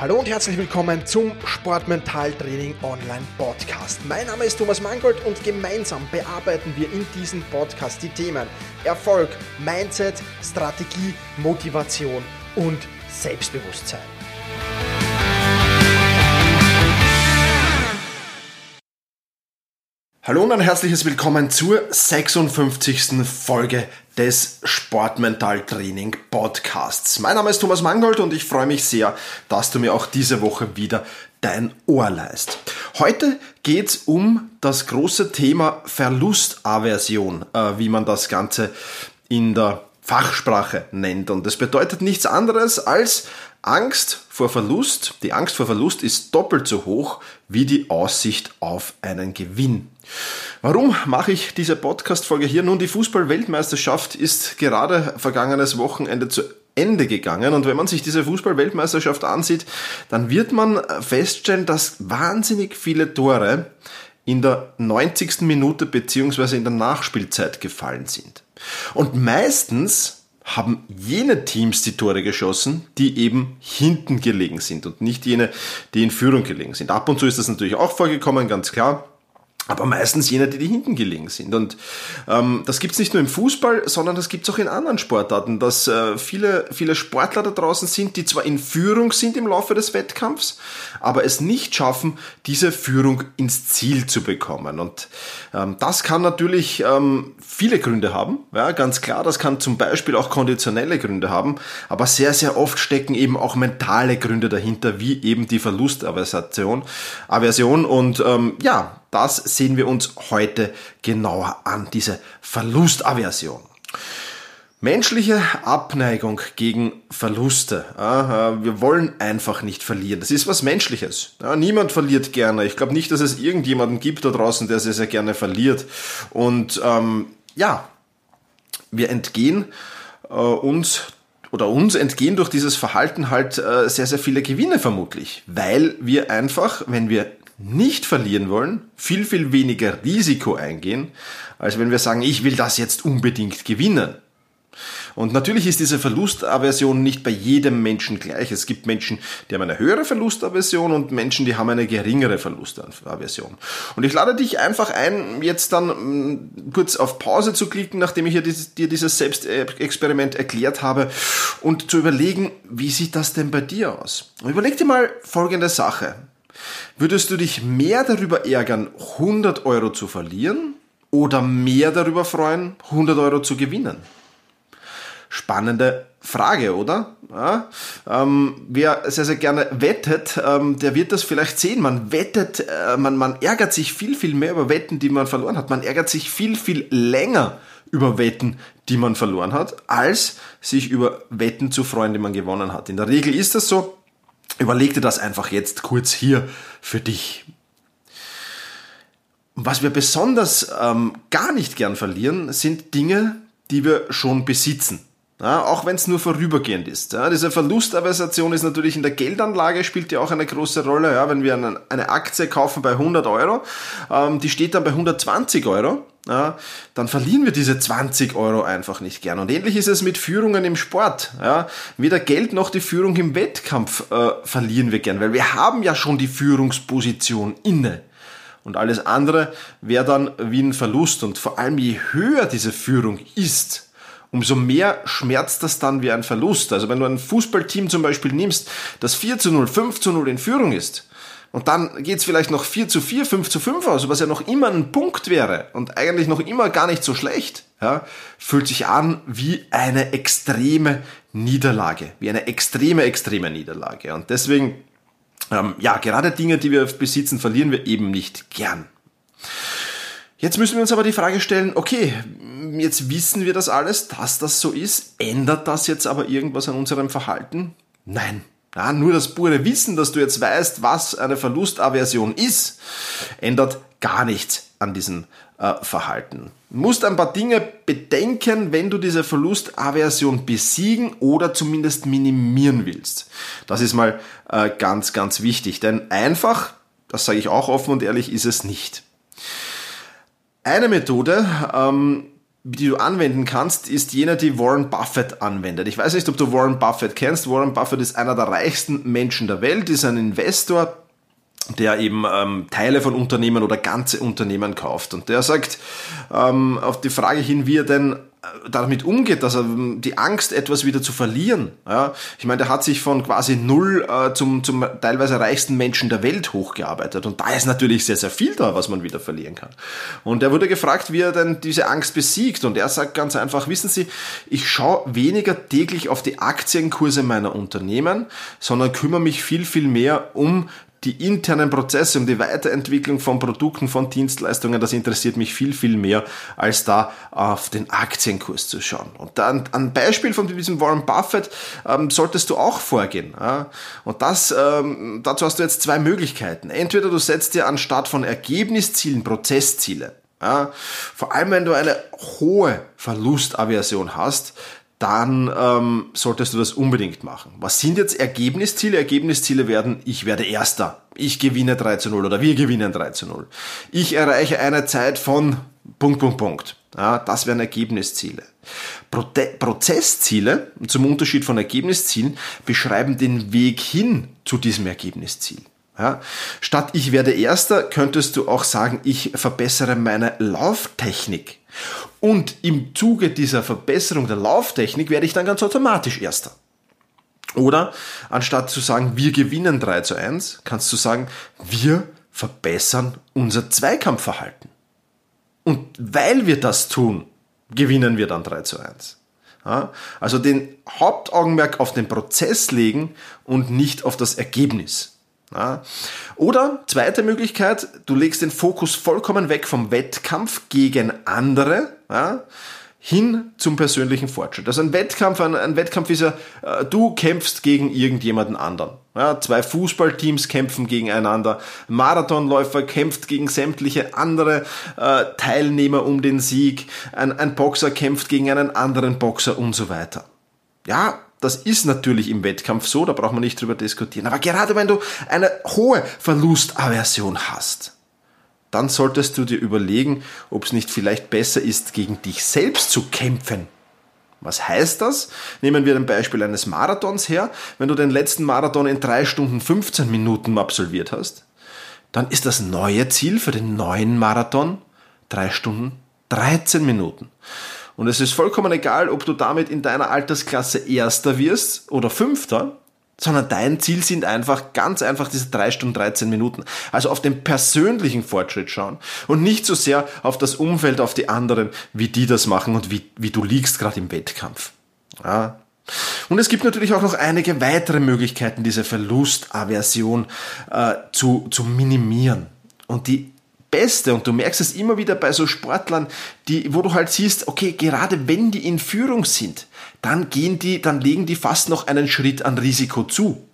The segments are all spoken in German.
Hallo und herzlich willkommen zum Sportmentaltraining Online Podcast. Mein Name ist Thomas Mangold und gemeinsam bearbeiten wir in diesem Podcast die Themen Erfolg, Mindset, Strategie, Motivation und Selbstbewusstsein. Hallo und ein herzliches Willkommen zur 56. Folge des Sportmentaltraining Podcasts. Mein Name ist Thomas Mangold und ich freue mich sehr, dass du mir auch diese Woche wieder dein Ohr leist. Heute geht es um das große Thema Verlustaversion, äh, wie man das Ganze in der Fachsprache nennt. Und das bedeutet nichts anderes als Angst vor Verlust. Die Angst vor Verlust ist doppelt so hoch wie die Aussicht auf einen Gewinn. Warum mache ich diese Podcast-Folge hier? Nun, die Fußball-Weltmeisterschaft ist gerade vergangenes Wochenende zu Ende gegangen. Und wenn man sich diese Fußball-Weltmeisterschaft ansieht, dann wird man feststellen, dass wahnsinnig viele Tore in der 90. Minute beziehungsweise in der Nachspielzeit gefallen sind. Und meistens haben jene Teams die Tore geschossen, die eben hinten gelegen sind und nicht jene, die in Führung gelegen sind. Ab und zu ist das natürlich auch vorgekommen, ganz klar aber meistens jene, die, die hinten gelegen sind. Und ähm, das gibt's nicht nur im Fußball, sondern das gibt's auch in anderen Sportarten, dass äh, viele, viele Sportler da draußen sind, die zwar in Führung sind im Laufe des Wettkampfs, aber es nicht schaffen, diese Führung ins Ziel zu bekommen. Und ähm, das kann natürlich ähm, viele Gründe haben, ja, ganz klar. Das kann zum Beispiel auch konditionelle Gründe haben, aber sehr, sehr oft stecken eben auch mentale Gründe dahinter, wie eben die Verlustaversion. Aversion und ähm, ja, das sehen wir uns heute genauer an, diese Verlustaversion. Menschliche Abneigung gegen Verluste. Wir wollen einfach nicht verlieren. Das ist was Menschliches. Niemand verliert gerne. Ich glaube nicht, dass es irgendjemanden gibt da draußen, der sehr, sehr gerne verliert. Und ähm, ja, wir entgehen äh, uns oder uns entgehen durch dieses Verhalten halt äh, sehr, sehr viele Gewinne vermutlich. Weil wir einfach, wenn wir nicht verlieren wollen, viel, viel weniger Risiko eingehen, als wenn wir sagen, ich will das jetzt unbedingt gewinnen. Und natürlich ist diese Verlustaversion nicht bei jedem Menschen gleich. Es gibt Menschen, die haben eine höhere Verlustaversion und Menschen, die haben eine geringere Verlustaversion. Und ich lade dich einfach ein, jetzt dann mm, kurz auf Pause zu klicken, nachdem ich dir dieses Selbstexperiment erklärt habe und zu überlegen, wie sieht das denn bei dir aus? Und überleg dir mal folgende Sache. Würdest du dich mehr darüber ärgern, 100 Euro zu verlieren oder mehr darüber freuen, 100 Euro zu gewinnen? Spannende Frage, oder? Ja, ähm, wer sehr, sehr gerne wettet, ähm, der wird das vielleicht sehen. Man wettet, äh, man, man ärgert sich viel, viel mehr über Wetten, die man verloren hat. Man ärgert sich viel, viel länger über Wetten, die man verloren hat, als sich über Wetten zu freuen, die man gewonnen hat. In der Regel ist das so. Überleg dir das einfach jetzt kurz hier für dich. Was wir besonders ähm, gar nicht gern verlieren, sind Dinge, die wir schon besitzen. Ja, auch wenn es nur vorübergehend ist. Ja, diese Verlustaversation ist natürlich in der Geldanlage, spielt ja auch eine große Rolle. Ja, wenn wir eine, Aktie kaufen bei 100 Euro, ähm, die steht dann bei 120 Euro, ja, dann verlieren wir diese 20 Euro einfach nicht gern. Und ähnlich ist es mit Führungen im Sport. Ja. Weder Geld noch die Führung im Wettkampf äh, verlieren wir gern, weil wir haben ja schon die Führungsposition inne. Und alles andere wäre dann wie ein Verlust. Und vor allem je höher diese Führung ist, umso mehr schmerzt das dann wie ein Verlust. Also wenn du ein Fußballteam zum Beispiel nimmst, das 4 zu 0, 5 zu 0 in Führung ist, und dann geht's vielleicht noch 4 zu 4, 5 zu 5 aus, was ja noch immer ein Punkt wäre und eigentlich noch immer gar nicht so schlecht, ja, fühlt sich an wie eine extreme Niederlage, wie eine extreme, extreme Niederlage. Und deswegen, ähm, ja, gerade Dinge, die wir besitzen, verlieren wir eben nicht gern. Jetzt müssen wir uns aber die Frage stellen, okay, jetzt wissen wir das alles, dass das so ist. Ändert das jetzt aber irgendwas an unserem Verhalten? Nein. Ja, nur das pure Wissen, dass du jetzt weißt, was eine Verlustaversion ist, ändert gar nichts an diesem äh, Verhalten. Du musst ein paar Dinge bedenken, wenn du diese Verlustaversion besiegen oder zumindest minimieren willst. Das ist mal äh, ganz, ganz wichtig, denn einfach, das sage ich auch offen und ehrlich, ist es nicht. Eine Methode, ähm, die du anwenden kannst, ist jener, die Warren Buffett anwendet. Ich weiß nicht, ob du Warren Buffett kennst. Warren Buffett ist einer der reichsten Menschen der Welt, ist ein Investor, der eben ähm, Teile von Unternehmen oder ganze Unternehmen kauft. Und der sagt ähm, auf die Frage hin, wie er denn damit umgeht, dass er ähm, die Angst, etwas wieder zu verlieren. Ja, ich meine, der hat sich von quasi null äh, zum, zum teilweise reichsten Menschen der Welt hochgearbeitet. Und da ist natürlich sehr, sehr viel da, was man wieder verlieren kann. Und er wurde gefragt, wie er denn diese Angst besiegt. Und er sagt ganz einfach, wissen Sie, ich schaue weniger täglich auf die Aktienkurse meiner Unternehmen, sondern kümmere mich viel, viel mehr um die internen Prozesse, um die Weiterentwicklung von Produkten, von Dienstleistungen, das interessiert mich viel, viel mehr, als da auf den Aktienkurs zu schauen. Und dann ein Beispiel von diesem Warren Buffett ähm, solltest du auch vorgehen. Ja? Und das, ähm, dazu hast du jetzt zwei Möglichkeiten. Entweder du setzt dir anstatt von Ergebniszielen Prozessziele. Ja? Vor allem, wenn du eine hohe Verlustaversion hast, dann ähm, solltest du das unbedingt machen. Was sind jetzt Ergebnisziele? Ergebnisziele werden, ich werde Erster, ich gewinne 3 zu 0 oder wir gewinnen 3 zu 0. Ich erreiche eine Zeit von Punkt, Punkt, Punkt. Ja, das wären Ergebnisziele. Prote Prozessziele, zum Unterschied von Ergebniszielen, beschreiben den Weg hin zu diesem Ergebnisziel. Ja, statt ich werde Erster, könntest du auch sagen, ich verbessere meine Lauftechnik. Und im Zuge dieser Verbesserung der Lauftechnik werde ich dann ganz automatisch Erster. Oder anstatt zu sagen, wir gewinnen 3 zu 1, kannst du sagen, wir verbessern unser Zweikampfverhalten. Und weil wir das tun, gewinnen wir dann 3 zu 1. Ja, also den Hauptaugenmerk auf den Prozess legen und nicht auf das Ergebnis. Ja. Oder zweite Möglichkeit, du legst den Fokus vollkommen weg vom Wettkampf gegen andere ja, hin zum persönlichen Fortschritt. Also ein Wettkampf, ein, ein Wettkampf ist ja, äh, du kämpfst gegen irgendjemanden anderen. Ja, zwei Fußballteams kämpfen gegeneinander, Marathonläufer kämpft gegen sämtliche andere äh, Teilnehmer um den Sieg, ein, ein Boxer kämpft gegen einen anderen Boxer und so weiter. Ja, das ist natürlich im Wettkampf so, da braucht man nicht drüber diskutieren. Aber gerade wenn du eine hohe Verlustaversion hast, dann solltest du dir überlegen, ob es nicht vielleicht besser ist, gegen dich selbst zu kämpfen. Was heißt das? Nehmen wir ein Beispiel eines Marathons her. Wenn du den letzten Marathon in drei Stunden 15 Minuten absolviert hast, dann ist das neue Ziel für den neuen Marathon drei Stunden 13 Minuten. Und es ist vollkommen egal, ob du damit in deiner Altersklasse Erster wirst oder Fünfter, sondern dein Ziel sind einfach ganz einfach diese drei Stunden 13 Minuten. Also auf den persönlichen Fortschritt schauen und nicht so sehr auf das Umfeld, auf die anderen, wie die das machen und wie, wie du liegst gerade im Wettkampf. Ja. Und es gibt natürlich auch noch einige weitere Möglichkeiten, diese Verlustaversion äh, zu, zu minimieren. Und die Beste und du merkst es immer wieder bei so Sportlern, die, wo du halt siehst, okay, gerade wenn die in Führung sind, dann gehen die, dann legen die fast noch einen Schritt an Risiko zu.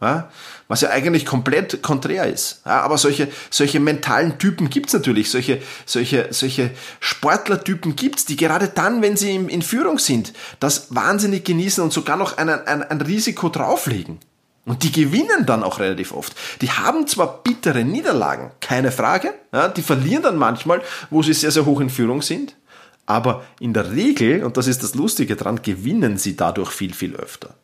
Ja? Was ja eigentlich komplett konträr ist. Ja, aber solche, solche mentalen Typen gibt's natürlich, solche, solche, solche Sportlertypen gibt's, die gerade dann, wenn sie in, in Führung sind, das wahnsinnig genießen und sogar noch ein, ein, ein Risiko drauflegen. Und die gewinnen dann auch relativ oft. Die haben zwar bittere Niederlagen, keine Frage. Ja, die verlieren dann manchmal, wo sie sehr, sehr hoch in Führung sind. Aber in der Regel, und das ist das Lustige dran, gewinnen sie dadurch viel, viel öfter.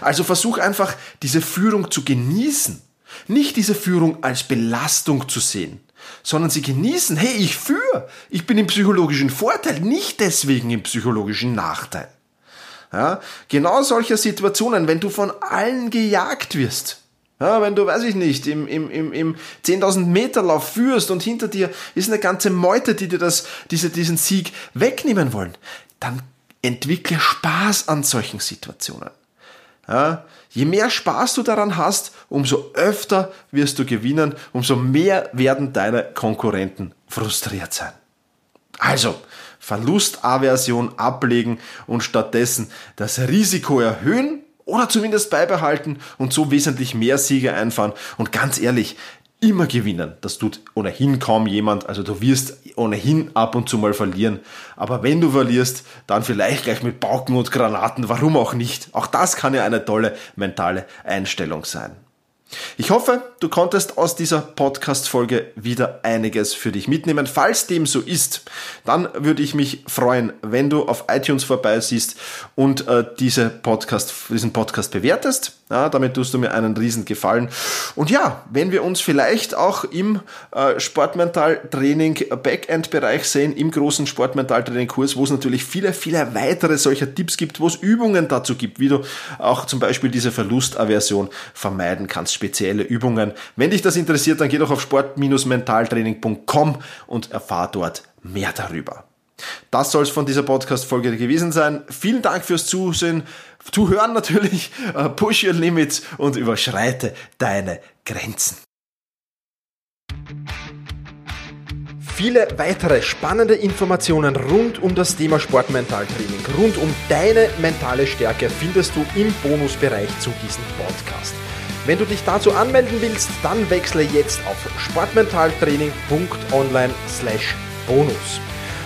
Also versuch einfach, diese Führung zu genießen. Nicht diese Führung als Belastung zu sehen, sondern sie genießen, hey, ich führe, ich bin im psychologischen Vorteil, nicht deswegen im psychologischen Nachteil. Ja, genau solche Situationen, wenn du von allen gejagt wirst. Ja, wenn du, weiß ich nicht, im, im, im, im 10.000 Meter Lauf führst und hinter dir ist eine ganze Meute, die dir das, diese, diesen Sieg wegnehmen wollen, dann entwickle Spaß an solchen Situationen. Ja, je mehr Spaß du daran hast, umso öfter wirst du gewinnen, umso mehr werden deine Konkurrenten frustriert sein. Also, Verlustaversion ablegen und stattdessen das Risiko erhöhen oder zumindest beibehalten und so wesentlich mehr Siege einfahren. Und ganz ehrlich, immer gewinnen. Das tut ohnehin kaum jemand. Also du wirst ohnehin ab und zu mal verlieren. Aber wenn du verlierst, dann vielleicht gleich mit Pauken und Granaten. Warum auch nicht? Auch das kann ja eine tolle mentale Einstellung sein. Ich hoffe, du konntest aus dieser Podcast-Folge wieder einiges für dich mitnehmen. Falls dem so ist, dann würde ich mich freuen, wenn du auf iTunes vorbeisiehst und äh, diese Podcast, diesen Podcast bewertest. Ja, damit tust du mir einen riesen Gefallen. Und ja, wenn wir uns vielleicht auch im äh, Sportmental-Training Backend-Bereich sehen, im großen Sportmental-Training-Kurs, wo es natürlich viele, viele weitere solcher Tipps gibt, wo es Übungen dazu gibt, wie du auch zum Beispiel diese Verlustaversion vermeiden kannst, spezielle Übungen. Wenn dich das interessiert, dann geh doch auf sport-mentaltraining.com und erfahr dort mehr darüber. Das soll es von dieser Podcast-Folge gewesen sein. Vielen Dank fürs Zusehen, Zuhören natürlich. Äh, push your limits und überschreite deine Grenzen. Viele weitere spannende Informationen rund um das Thema Sportmentaltraining, rund um deine mentale Stärke findest du im Bonusbereich zu diesem Podcast. Wenn du dich dazu anmelden willst, dann wechsle jetzt auf sportmentaltraining.online/bonus.